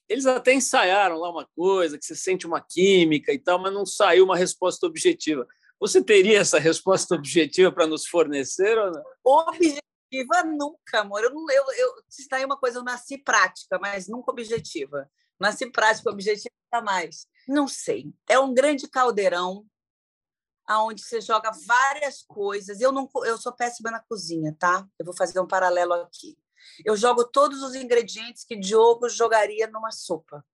eles até ensaiaram lá uma coisa que você sente uma química e tal, mas não saiu uma resposta objetiva. Você teria essa resposta objetiva para nos fornecer ou não? Objetiva nunca, amor. Eu, eu, eu, está aí uma coisa, eu nasci prática, mas nunca objetiva. Nasci prática, objetiva jamais. Não sei. É um grande caldeirão aonde você joga várias coisas. Eu não eu sou péssima na cozinha, tá? Eu vou fazer um paralelo aqui. Eu jogo todos os ingredientes que Diogo jogaria numa sopa.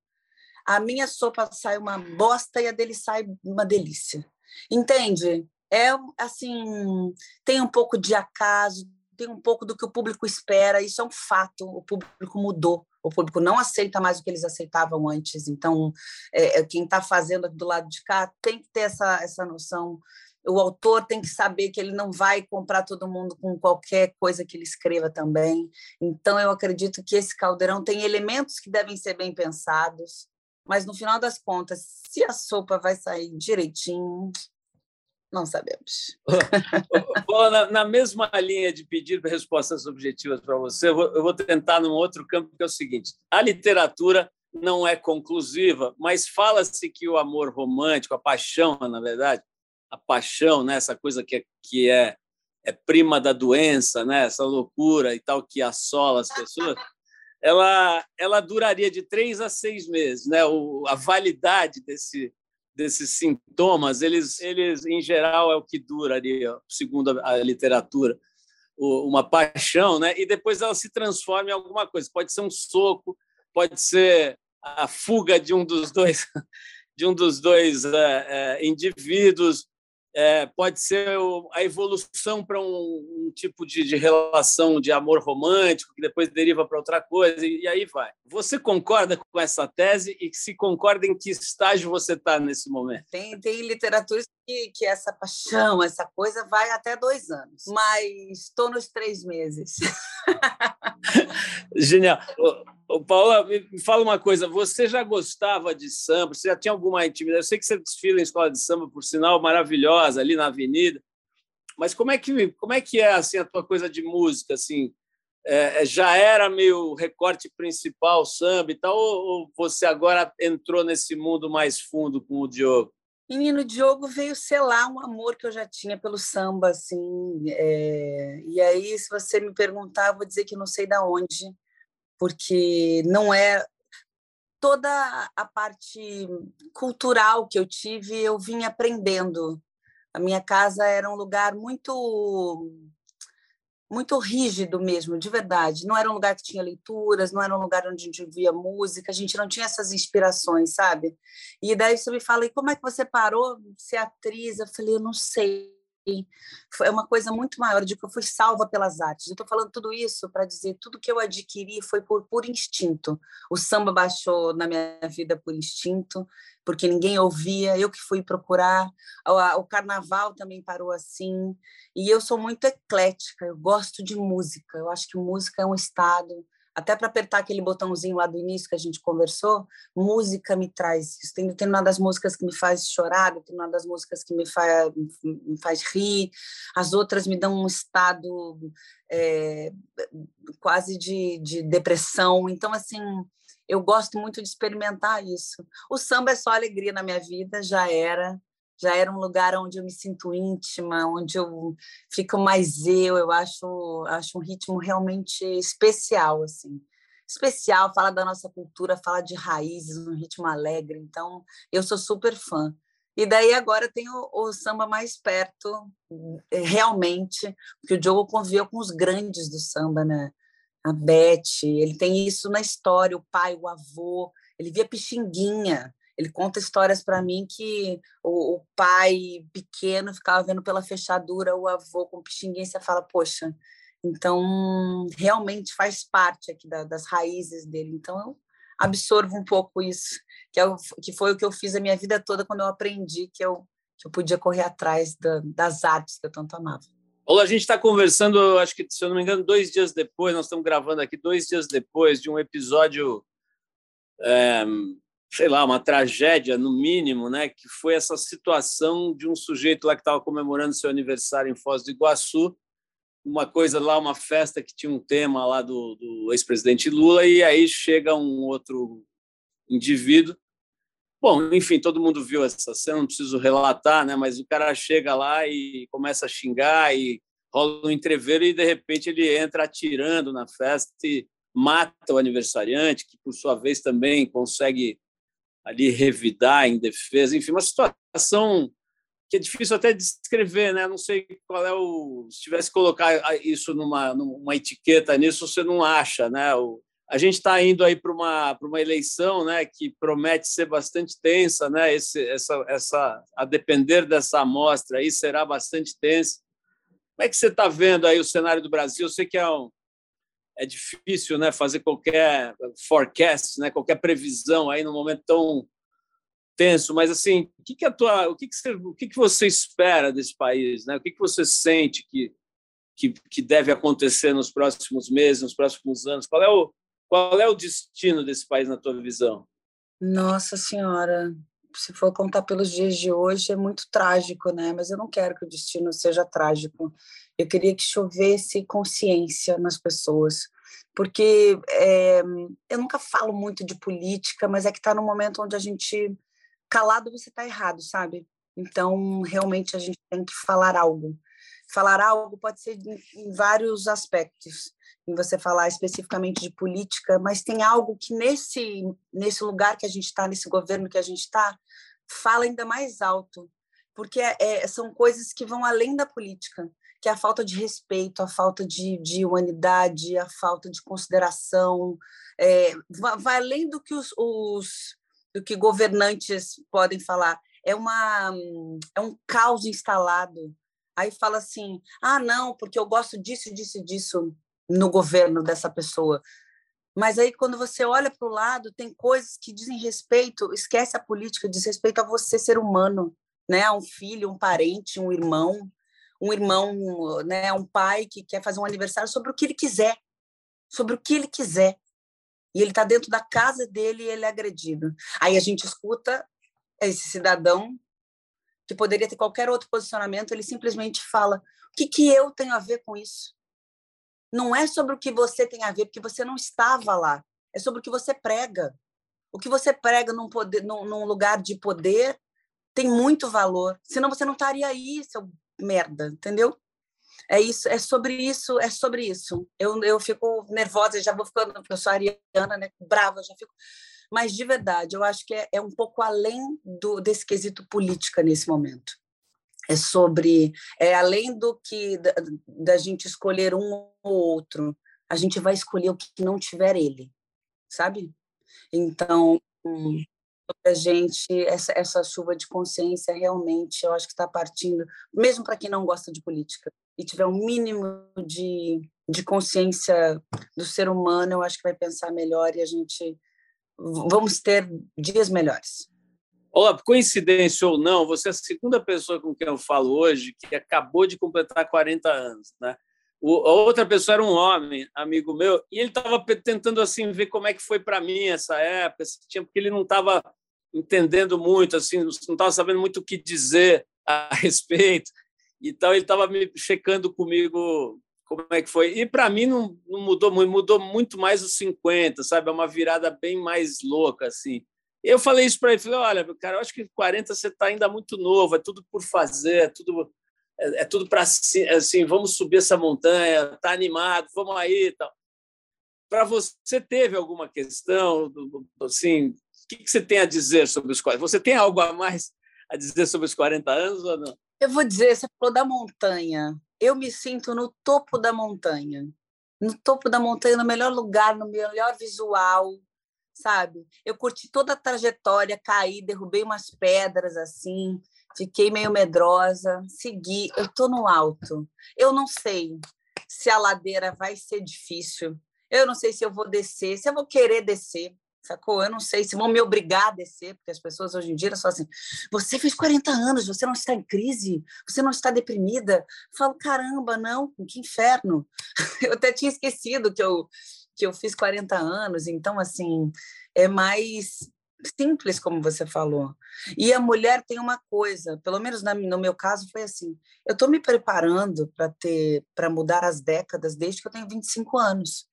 A minha sopa sai uma bosta e a dele sai uma delícia. Entende? É assim, tem um pouco de acaso, tem um pouco do que o público espera, isso é um fato. O público mudou o público não aceita mais o que eles aceitavam antes. Então, é, é quem está fazendo do lado de cá tem que ter essa, essa noção. O autor tem que saber que ele não vai comprar todo mundo com qualquer coisa que ele escreva também. Então, eu acredito que esse caldeirão tem elementos que devem ser bem pensados, mas no final das contas, se a sopa vai sair direitinho, não sabemos. na, na, mesma linha de pedir respostas objetivas para você, eu vou, eu vou tentar num outro campo, que é o seguinte: a literatura não é conclusiva, mas fala-se que o amor romântico, a paixão, na verdade, a paixão, né, essa coisa que é, que é, é prima da doença, né, essa loucura e tal que assola as pessoas, ela, ela duraria de três a seis meses. Né, o, a validade desse, desses sintomas, eles, eles em geral é o que dura segundo a literatura, uma paixão, né? E depois ela se transforma em alguma coisa. Pode ser um soco, pode ser a fuga de um dos dois de um dos dois é, é, indivíduos, é, pode ser a evolução para um, um, tipo de, de, relação de amor romântico, que depois deriva para outra coisa, e, e, aí vai. Você concorda com essa tese e se concorda em que estágio você está nesse momento? Tem, tem literatura que, que essa paixão, essa coisa vai até dois anos, mas estou nos três meses. Genial. Ô, Paula, me fala uma coisa. Você já gostava de samba? Você já tinha alguma intimidade? Eu sei que você desfila em escola de samba, por sinal, maravilhosa, ali na avenida. Mas como é que, como é, que é assim, a tua coisa de música? Assim, é, é já era meio recorte principal, samba e tal? Ou, ou você agora entrou nesse mundo mais fundo com o Diogo? Menino Diogo veio selar um amor que eu já tinha pelo samba, assim. É... E aí, se você me perguntar, eu vou dizer que não sei da onde, porque não é toda a parte cultural que eu tive, eu vim aprendendo. A minha casa era um lugar muito muito rígido mesmo, de verdade. Não era um lugar que tinha leituras, não era um lugar onde a gente via música, a gente não tinha essas inspirações, sabe? E daí você me fala, e como é que você parou de ser atriz? Eu falei, eu não sei. Foi uma coisa muito maior, de que eu fui salva pelas artes. Eu estou falando tudo isso para dizer tudo que eu adquiri foi por, por instinto. O samba baixou na minha vida por instinto, porque ninguém ouvia, eu que fui procurar. O, o carnaval também parou assim. E eu sou muito eclética, eu gosto de música. Eu acho que música é um estado, até para apertar aquele botãozinho lá do início que a gente conversou, música me traz isso. Tem determinadas músicas que me faz chorar, determinadas músicas que me faz, me faz rir, as outras me dão um estado é, quase de, de depressão. Então, assim, eu gosto muito de experimentar isso. O samba é só alegria na minha vida, já era, já era um lugar onde eu me sinto íntima, onde eu fico mais eu, eu acho, acho um ritmo realmente especial, assim. Especial, fala da nossa cultura, fala de raízes, um ritmo alegre, então eu sou super fã. E daí agora tem o, o, samba mais perto, eh, realmente, porque o Diogo conviveu com os grandes do samba, né? A Beth, ele tem isso na história, o pai, o avô, ele via Pixinguinha, ele conta histórias para mim que o, o, pai pequeno ficava vendo pela fechadura o avô com Pixinguinha e você fala, poxa, então realmente faz parte aqui da, das raízes dele. Então eu absorvo um pouco isso que, é o, que foi o que eu fiz a minha vida toda quando eu aprendi que eu, que eu podia correr atrás da, das artes que eu tanto amava. Olá, a gente está conversando, acho que, se eu não me engano, dois dias depois, nós estamos gravando aqui dois dias depois de um episódio, é, sei lá, uma tragédia, no mínimo, né? que foi essa situação de um sujeito lá que estava comemorando seu aniversário em Foz do Iguaçu, uma coisa lá, uma festa que tinha um tema lá do, do ex-presidente Lula, e aí chega um outro indivíduo Bom, enfim, todo mundo viu essa cena, não preciso relatar, né? Mas o cara chega lá e começa a xingar e rola um entreveiro e de repente ele entra atirando na festa e mata o aniversariante, que por sua vez também consegue ali revidar em defesa. Enfim, uma situação que é difícil até descrever, né? Não sei qual é o. Se tivesse que colocar isso numa, numa etiqueta nisso, você não acha, né? O, a gente está indo aí para uma, uma eleição né, que promete ser bastante tensa, né? Esse, essa, essa, a depender dessa amostra aí será bastante tensa. Como é que você está vendo aí o cenário do Brasil? Sei que é, um, é difícil né, fazer qualquer forecast, né, qualquer previsão aí num momento tão tenso, mas assim, o que, que, a tua, o que, que, você, o que, que você espera desse país? Né? O que, que você sente que, que, que deve acontecer nos próximos meses, nos próximos anos? Qual é o, qual é o destino desse país na tua visão? Nossa Senhora, se for contar pelos dias de hoje, é muito trágico, né? Mas eu não quero que o destino seja trágico. Eu queria que chovesse consciência nas pessoas, porque é, eu nunca falo muito de política, mas é que está no momento onde a gente calado você está errado, sabe? Então realmente a gente tem que falar algo. Falar algo pode ser em vários aspectos em você falar especificamente de política, mas tem algo que nesse nesse lugar que a gente está, nesse governo que a gente está, fala ainda mais alto, porque é, é, são coisas que vão além da política, que é a falta de respeito, a falta de, de humanidade, a falta de consideração, é, vai, além do que os, os do que governantes podem falar. É uma é um caos instalado. Aí fala assim: ah, não, porque eu gosto disso, disso, disso no governo dessa pessoa. Mas aí, quando você olha para o lado, tem coisas que dizem respeito, esquece a política, diz respeito a você, ser humano, né? A um filho, um parente, um irmão, um irmão, né? Um pai que quer fazer um aniversário sobre o que ele quiser, sobre o que ele quiser. E ele está dentro da casa dele e ele é agredido. Aí a gente escuta esse cidadão que poderia ter qualquer outro posicionamento, ele simplesmente fala: o que, que eu tenho a ver com isso? não é sobre o que você tem a ver, porque você não estava lá. É sobre o que você prega. O que você prega num, poder, num, num lugar de poder tem muito valor. Senão você não estaria aí, seu merda, entendeu? É isso, é sobre isso, é sobre isso. Eu, eu fico nervosa, já vou ficando, porque eu sou ariana, né? Brava, já fico. Mas de verdade, eu acho que é, é um pouco além do, desse quesito política nesse momento. É sobre é além do que da, da, gente escolher um ou outro a gente vai escolher o que não tiver ele sabe? Então a gente essa essa chuva de consciência realmente eu acho que está partindo mesmo para quem não gosta de política e tiver um mínimo de, de consciência do ser humano eu acho que vai pensar melhor e a gente vamos ter dias melhores Olá, coincidência ou não, você é a segunda pessoa com quem eu falo hoje que acabou de completar 40 anos, né? O, a outra pessoa era um homem, amigo meu, e ele estava tentando assim ver como é que foi para mim essa época, porque ele não estava entendendo muito, assim, não estava sabendo muito o que dizer a respeito. Então ele estava me checando comigo como é que foi. E para mim não, não, mudou muito, mudou muito mais os 50, sabe? É uma virada bem mais louca, assim. Eu falei isso para ele, falei, olha, cara, eu acho que 40 você está ainda muito novo, é tudo por fazer, é tudo é, é tudo para assim, vamos subir essa montanha, tá animado, vamos aí, tal. Para você teve alguma questão, assim, o que, que você tem a dizer sobre os 40? Você tem algo a mais a dizer sobre os 40 anos ou não? Eu vou dizer, você falou da montanha. Eu me sinto no topo da montanha. No topo da montanha, no melhor lugar, no melhor visual, sabe? Eu curti toda a trajetória, caí, derrubei umas pedras assim, fiquei meio medrosa, segui, eu tô no alto. Eu não sei se a ladeira vai ser difícil. Eu não sei se eu vou descer, se eu vou querer descer sacou? Eu não sei se vão me obrigar a descer, porque as pessoas hoje em dia são assim: você fez 40 anos, você não está em crise, você não está deprimida. Eu falo, caramba, não, que inferno. Eu até tinha esquecido que eu, que eu fiz 40 anos, então, assim, é mais simples, como você falou. E a mulher tem uma coisa, pelo menos no meu caso foi assim: eu estou me preparando para ter, para mudar as décadas desde que eu tenho 25 anos.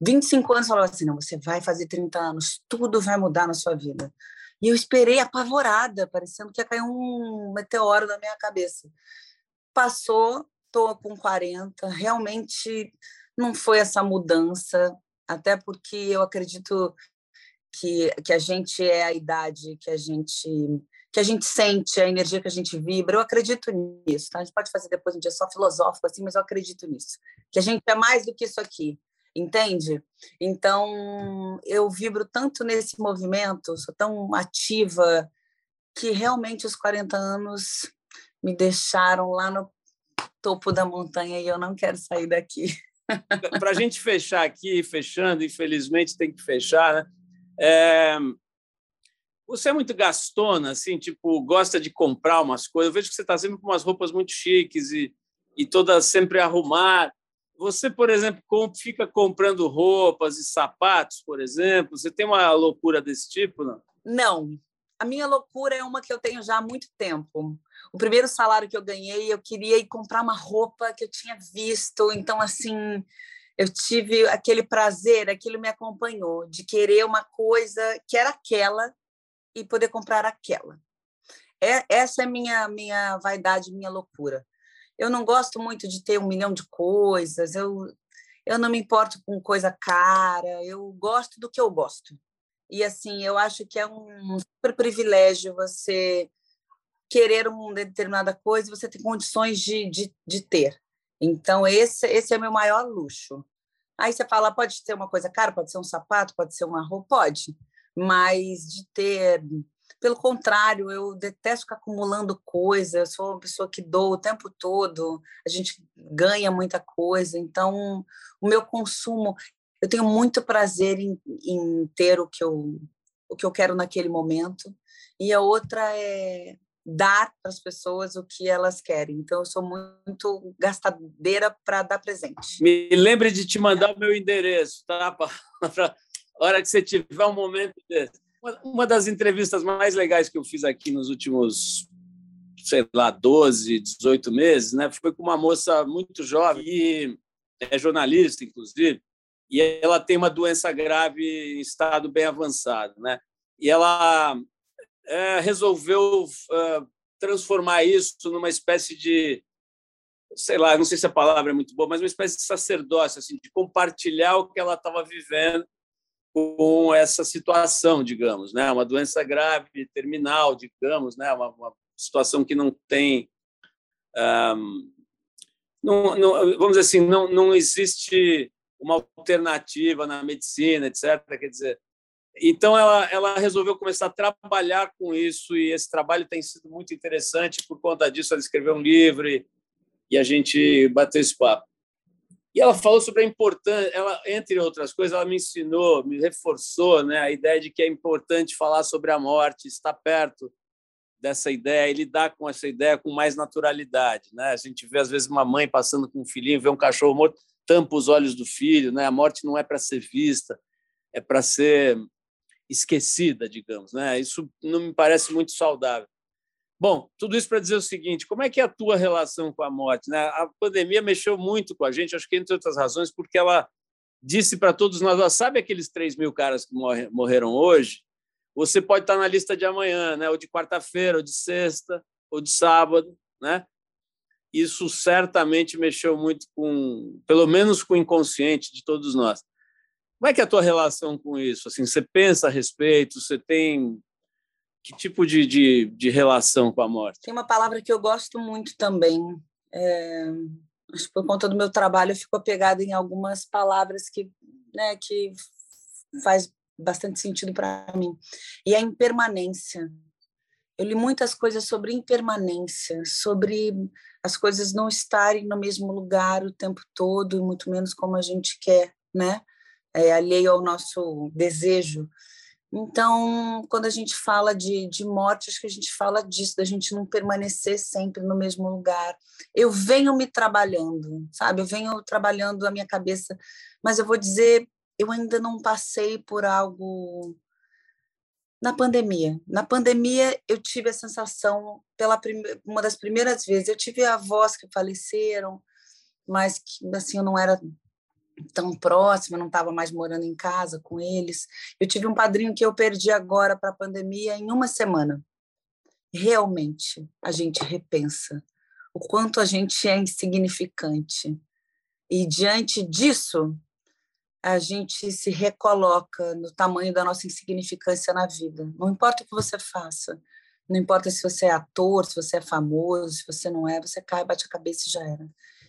25 anos falou assim: não, você vai fazer 30 anos, tudo vai mudar na sua vida. E eu esperei apavorada, parecendo que ia cair um meteoro na minha cabeça. Passou, estou com 40, realmente não foi essa mudança, até porque eu acredito que, que a gente é a idade que a gente que a gente sente, a energia que a gente vibra. Eu acredito nisso, tá? A gente pode fazer depois um dia só filosófico assim, mas eu acredito nisso. Que a gente é mais do que isso aqui entende? Então, eu vibro tanto nesse movimento, sou tão ativa, que realmente os 40 anos me deixaram lá no topo da montanha e eu não quero sair daqui. Para a gente fechar aqui, fechando, infelizmente tem que fechar, né? É... Você é muito gastona, assim, tipo, gosta de comprar umas coisas. Eu vejo que você está sempre com umas roupas muito chiques e, e toda sempre arrumar. Você, por exemplo, fica comprando roupas e sapatos, por exemplo? Você tem uma loucura desse tipo, não? Não. A minha loucura é uma que eu tenho já há muito tempo. O primeiro salário que eu ganhei, eu queria ir comprar uma roupa que eu tinha visto. Então, assim, eu tive aquele prazer, aquilo me acompanhou, de querer uma coisa que era aquela e poder comprar aquela. É, essa é minha minha vaidade, minha loucura. Eu não gosto muito de ter um milhão de coisas, eu, eu não me importo com coisa cara, eu gosto do que eu gosto. E, assim, eu acho que é um super privilégio você querer uma determinada coisa e você ter condições de, de, de ter. Então, esse, esse é o meu maior luxo. Aí você fala, pode ser uma coisa cara, pode ser um sapato, pode ser uma roupa, pode. Mas de ter pelo contrário, eu detesto ficar acumulando coisas, eu sou uma pessoa que dou o tempo todo, a gente ganha muita coisa, então o meu consumo, eu tenho muito prazer em, em ter o que, eu, o que eu quero naquele momento, e a outra é dar para as pessoas o que elas querem. Então, eu sou muito gastadeira para dar presente. Me lembre de te mandar o meu endereço, tá? Para hora que você tiver um momento desse. Uma das entrevistas mais legais que eu fiz aqui nos últimos, sei lá, 12, 18 meses, né, foi com uma moça muito jovem é jornalista, inclusive, e ela tem uma doença grave em estado bem avançado, né? E ela é, resolveu uh, transformar isso numa espécie de, sei lá, não sei se a palavra é muito boa, mas uma espécie de sacerdócio, assim, de compartilhar o que ela estava vivendo com essa situação, digamos, né? Uma doença grave, terminal, digamos, né? Uma, uma situação que não tem, um, não, não, vamos dizer assim, não, não existe uma alternativa na medicina, etc. Quer dizer, então ela, ela resolveu começar a trabalhar com isso e esse trabalho tem sido muito interessante por conta disso. Ela escreveu um livro e, e a gente bateu esse papo. E ela falou sobre a importância, ela, entre outras coisas, ela me ensinou, me reforçou né, a ideia de que é importante falar sobre a morte, estar perto dessa ideia e lidar com essa ideia com mais naturalidade. Né? A gente vê, às vezes, uma mãe passando com um filhinho, vê um cachorro morto, tampa os olhos do filho. Né? A morte não é para ser vista, é para ser esquecida, digamos. Né? Isso não me parece muito saudável. Bom, tudo isso para dizer o seguinte: como é que é a tua relação com a morte? Né? A pandemia mexeu muito com a gente, acho que entre outras razões, porque ela disse para todos nós: sabe aqueles 3 mil caras que morreram hoje? Você pode estar na lista de amanhã, né? ou de quarta-feira, ou de sexta, ou de sábado. Né? Isso certamente mexeu muito com, pelo menos com o inconsciente de todos nós. Como é que é a tua relação com isso? Assim, você pensa a respeito? Você tem que tipo de, de, de relação com a morte? Tem uma palavra que eu gosto muito também. É, acho que por conta do meu trabalho eu fico apegada em algumas palavras que, né, que faz bastante sentido para mim. E a impermanência. Eu li muitas coisas sobre impermanência, sobre as coisas não estarem no mesmo lugar o tempo todo, e muito menos como a gente quer, né? É, alheio ao nosso desejo. Então, quando a gente fala de, de morte, acho que a gente fala disso, da gente não permanecer sempre no mesmo lugar. Eu venho me trabalhando, sabe? Eu venho trabalhando a minha cabeça, mas eu vou dizer, eu ainda não passei por algo na pandemia. Na pandemia, eu tive a sensação, pela prime... uma das primeiras vezes, eu tive avós que faleceram, mas que assim eu não era tão próxima, não estava mais morando em casa com eles. Eu tive um padrinho que eu perdi agora para a pandemia em uma semana. Realmente, a gente repensa o quanto a gente é insignificante. E diante disso, a gente se recoloca no tamanho da nossa insignificância na vida. Não importa o que você faça, não importa se você é ator, se você é famoso, se você não é, você cai, bate a cabeça e já era.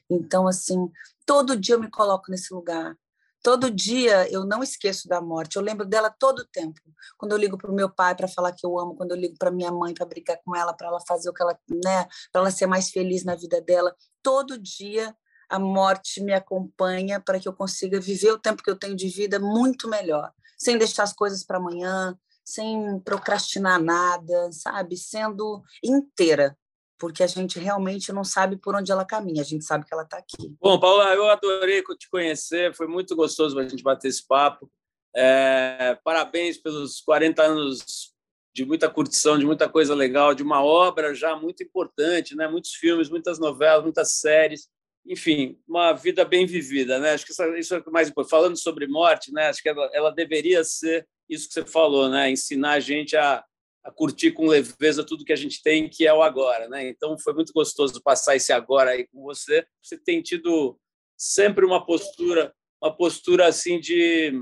Então, assim, todo dia eu me coloco nesse lugar. Todo dia eu não esqueço da morte, eu lembro dela todo o tempo. Quando eu ligo para o meu pai para falar que eu amo, quando eu ligo para minha mãe para brigar com ela, para ela fazer o que ela, né, para ela ser mais feliz na vida dela, todo dia a morte me acompanha para que eu consiga viver o tempo que eu tenho de vida muito melhor, sem deixar as coisas para amanhã, sem procrastinar nada, sabe? Sendo inteira, porque a gente realmente não sabe por onde ela caminha, a gente sabe que ela está aqui. Bom, Paula, eu adorei te conhecer, foi muito gostoso a gente bater esse papo. É, parabéns pelos 40 anos de muita curtição, de muita coisa legal, de uma obra já muito importante, né? muitos filmes, muitas novelas, muitas séries enfim, uma vida bem vivida, né? Acho que isso, é o mais importante. Falando sobre morte, né? Acho que ela, ela, deveria ser isso que você falou, né? Ensinar a gente a, a, curtir com leveza tudo que a gente tem, que é o agora, né? Então foi muito gostoso passar esse agora aí com você. Você tem tido sempre uma postura, uma postura assim de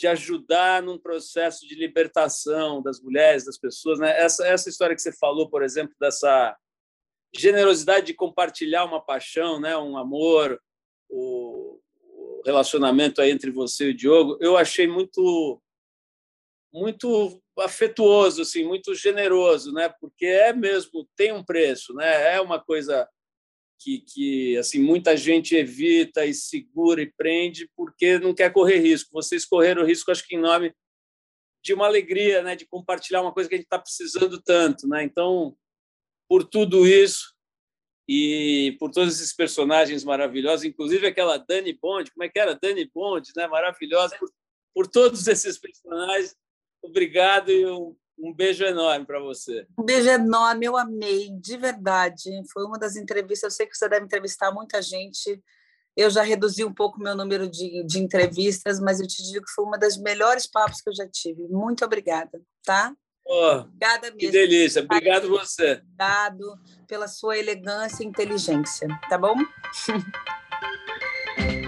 de ajudar num processo de libertação das mulheres, das pessoas, né? Essa essa história que você falou, por exemplo, dessa generosidade de compartilhar uma paixão, né, um amor, o, relacionamento aí entre você e o Diogo, eu achei muito muito afetuoso, assim, muito generoso, né? Porque é mesmo tem um preço, né? É uma coisa que, que assim muita gente evita e segura e prende porque não quer correr risco. Vocês correram risco, acho que em nome de uma alegria, né? De compartilhar uma coisa que a gente está precisando tanto, né? Então por tudo isso e por todos esses personagens maravilhosos, inclusive aquela Dani Bond, como é que era? Dani Bond, né? Maravilhosa, por, por todos esses personagens. Obrigado e um, um beijo enorme para você. Um beijo enorme, eu amei, de verdade. Foi uma das entrevistas, eu sei que você deve entrevistar muita gente. Eu já reduzi um pouco meu número de, de entrevistas, mas eu te digo que foi uma das melhores papos que eu já tive. Muito obrigada, tá? Oh, Obrigada mesmo. Que delícia. Obrigado você. Obrigado pela sua elegância e inteligência, tá bom?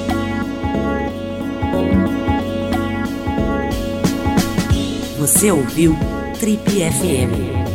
Você ouviu Trip FM.